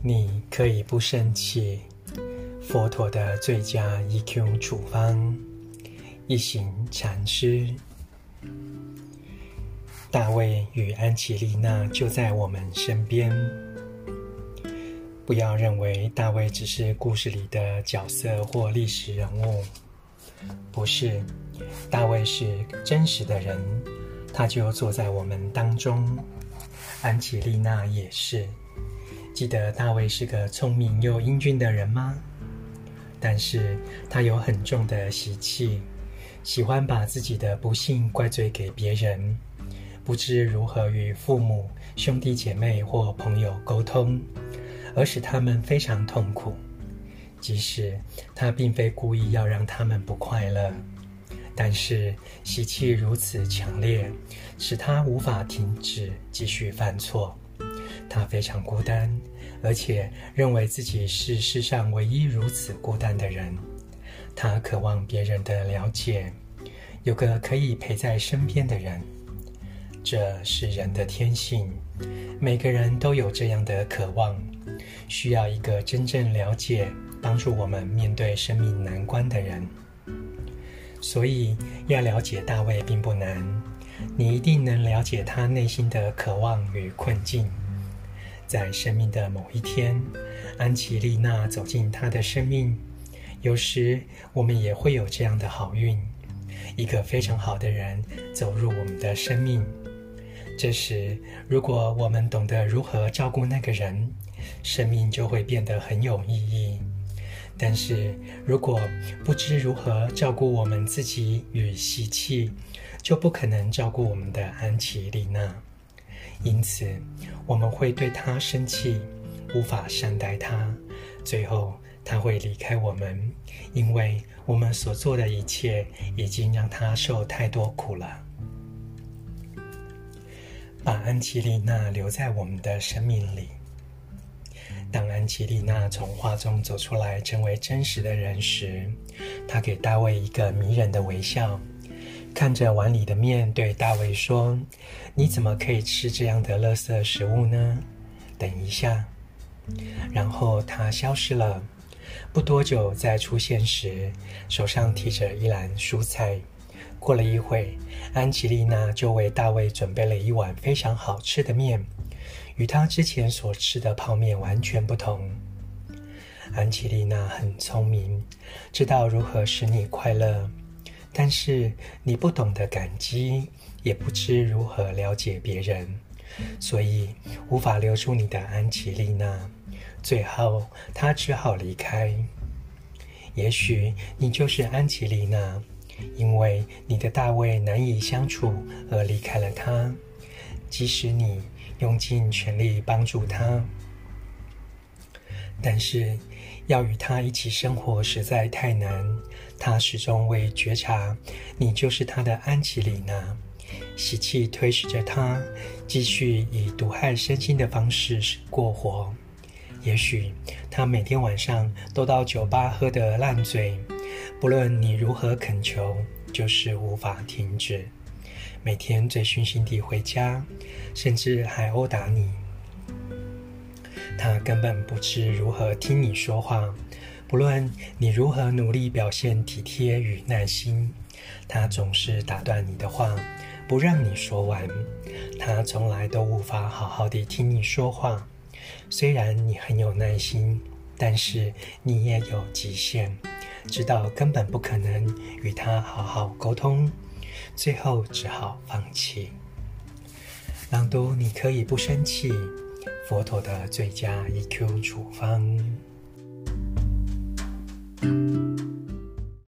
你可以不生气，佛陀的最佳 EQ 处方。一行禅师，大卫与安琪丽娜就在我们身边。不要认为大卫只是故事里的角色或历史人物，不是，大卫是真实的人，他就坐在我们当中。安琪丽娜也是。记得大卫是个聪明又英俊的人吗？但是他有很重的习气，喜欢把自己的不幸怪罪给别人，不知如何与父母、兄弟姐妹或朋友沟通，而使他们非常痛苦。即使他并非故意要让他们不快乐，但是习气如此强烈，使他无法停止继续犯错。他非常孤单，而且认为自己是世上唯一如此孤单的人。他渴望别人的了解，有个可以陪在身边的人。这是人的天性，每个人都有这样的渴望，需要一个真正了解、帮助我们面对生命难关的人。所以，要了解大卫并不难，你一定能了解他内心的渴望与困境。在生命的某一天，安琪丽娜走进他的生命。有时我们也会有这样的好运，一个非常好的人走入我们的生命。这时，如果我们懂得如何照顾那个人，生命就会变得很有意义。但是如果不知如何照顾我们自己与习气，就不可能照顾我们的安琪丽娜。因此，我们会对他生气，无法善待他，最后他会离开我们，因为我们所做的一切已经让他受太多苦了。把安琪丽娜留在我们的生命里。当安琪丽娜从画中走出来，成为真实的人时，她给大卫一个迷人的微笑。看着碗里的面，对大卫说：“你怎么可以吃这样的垃圾食物呢？”等一下，然后他消失了。不多久再出现时，手上提着一篮蔬菜。过了一会，安琪丽娜就为大卫准备了一碗非常好吃的面，与他之前所吃的泡面完全不同。安琪丽娜很聪明，知道如何使你快乐。但是你不懂得感激，也不知如何了解别人，所以无法留住你的安琪丽娜。最后，她只好离开。也许你就是安琪丽娜，因为你的大卫难以相处而离开了他，即使你用尽全力帮助他，但是要与他一起生活实在太难。他始终未觉察，你就是他的安琪丽娜。习气推使着他继续以毒害身心的方式过活。也许他每天晚上都到酒吧喝得烂醉，不论你如何恳求，就是无法停止。每天醉醺醺地回家，甚至还殴打你。他根本不知如何听你说话。不论你如何努力表现体贴与耐心，他总是打断你的话，不让你说完。他从来都无法好好地听你说话。虽然你很有耐心，但是你也有极限，知道根本不可能与他好好沟通，最后只好放弃。朗读，你可以不生气。佛陀的最佳 EQ 处方。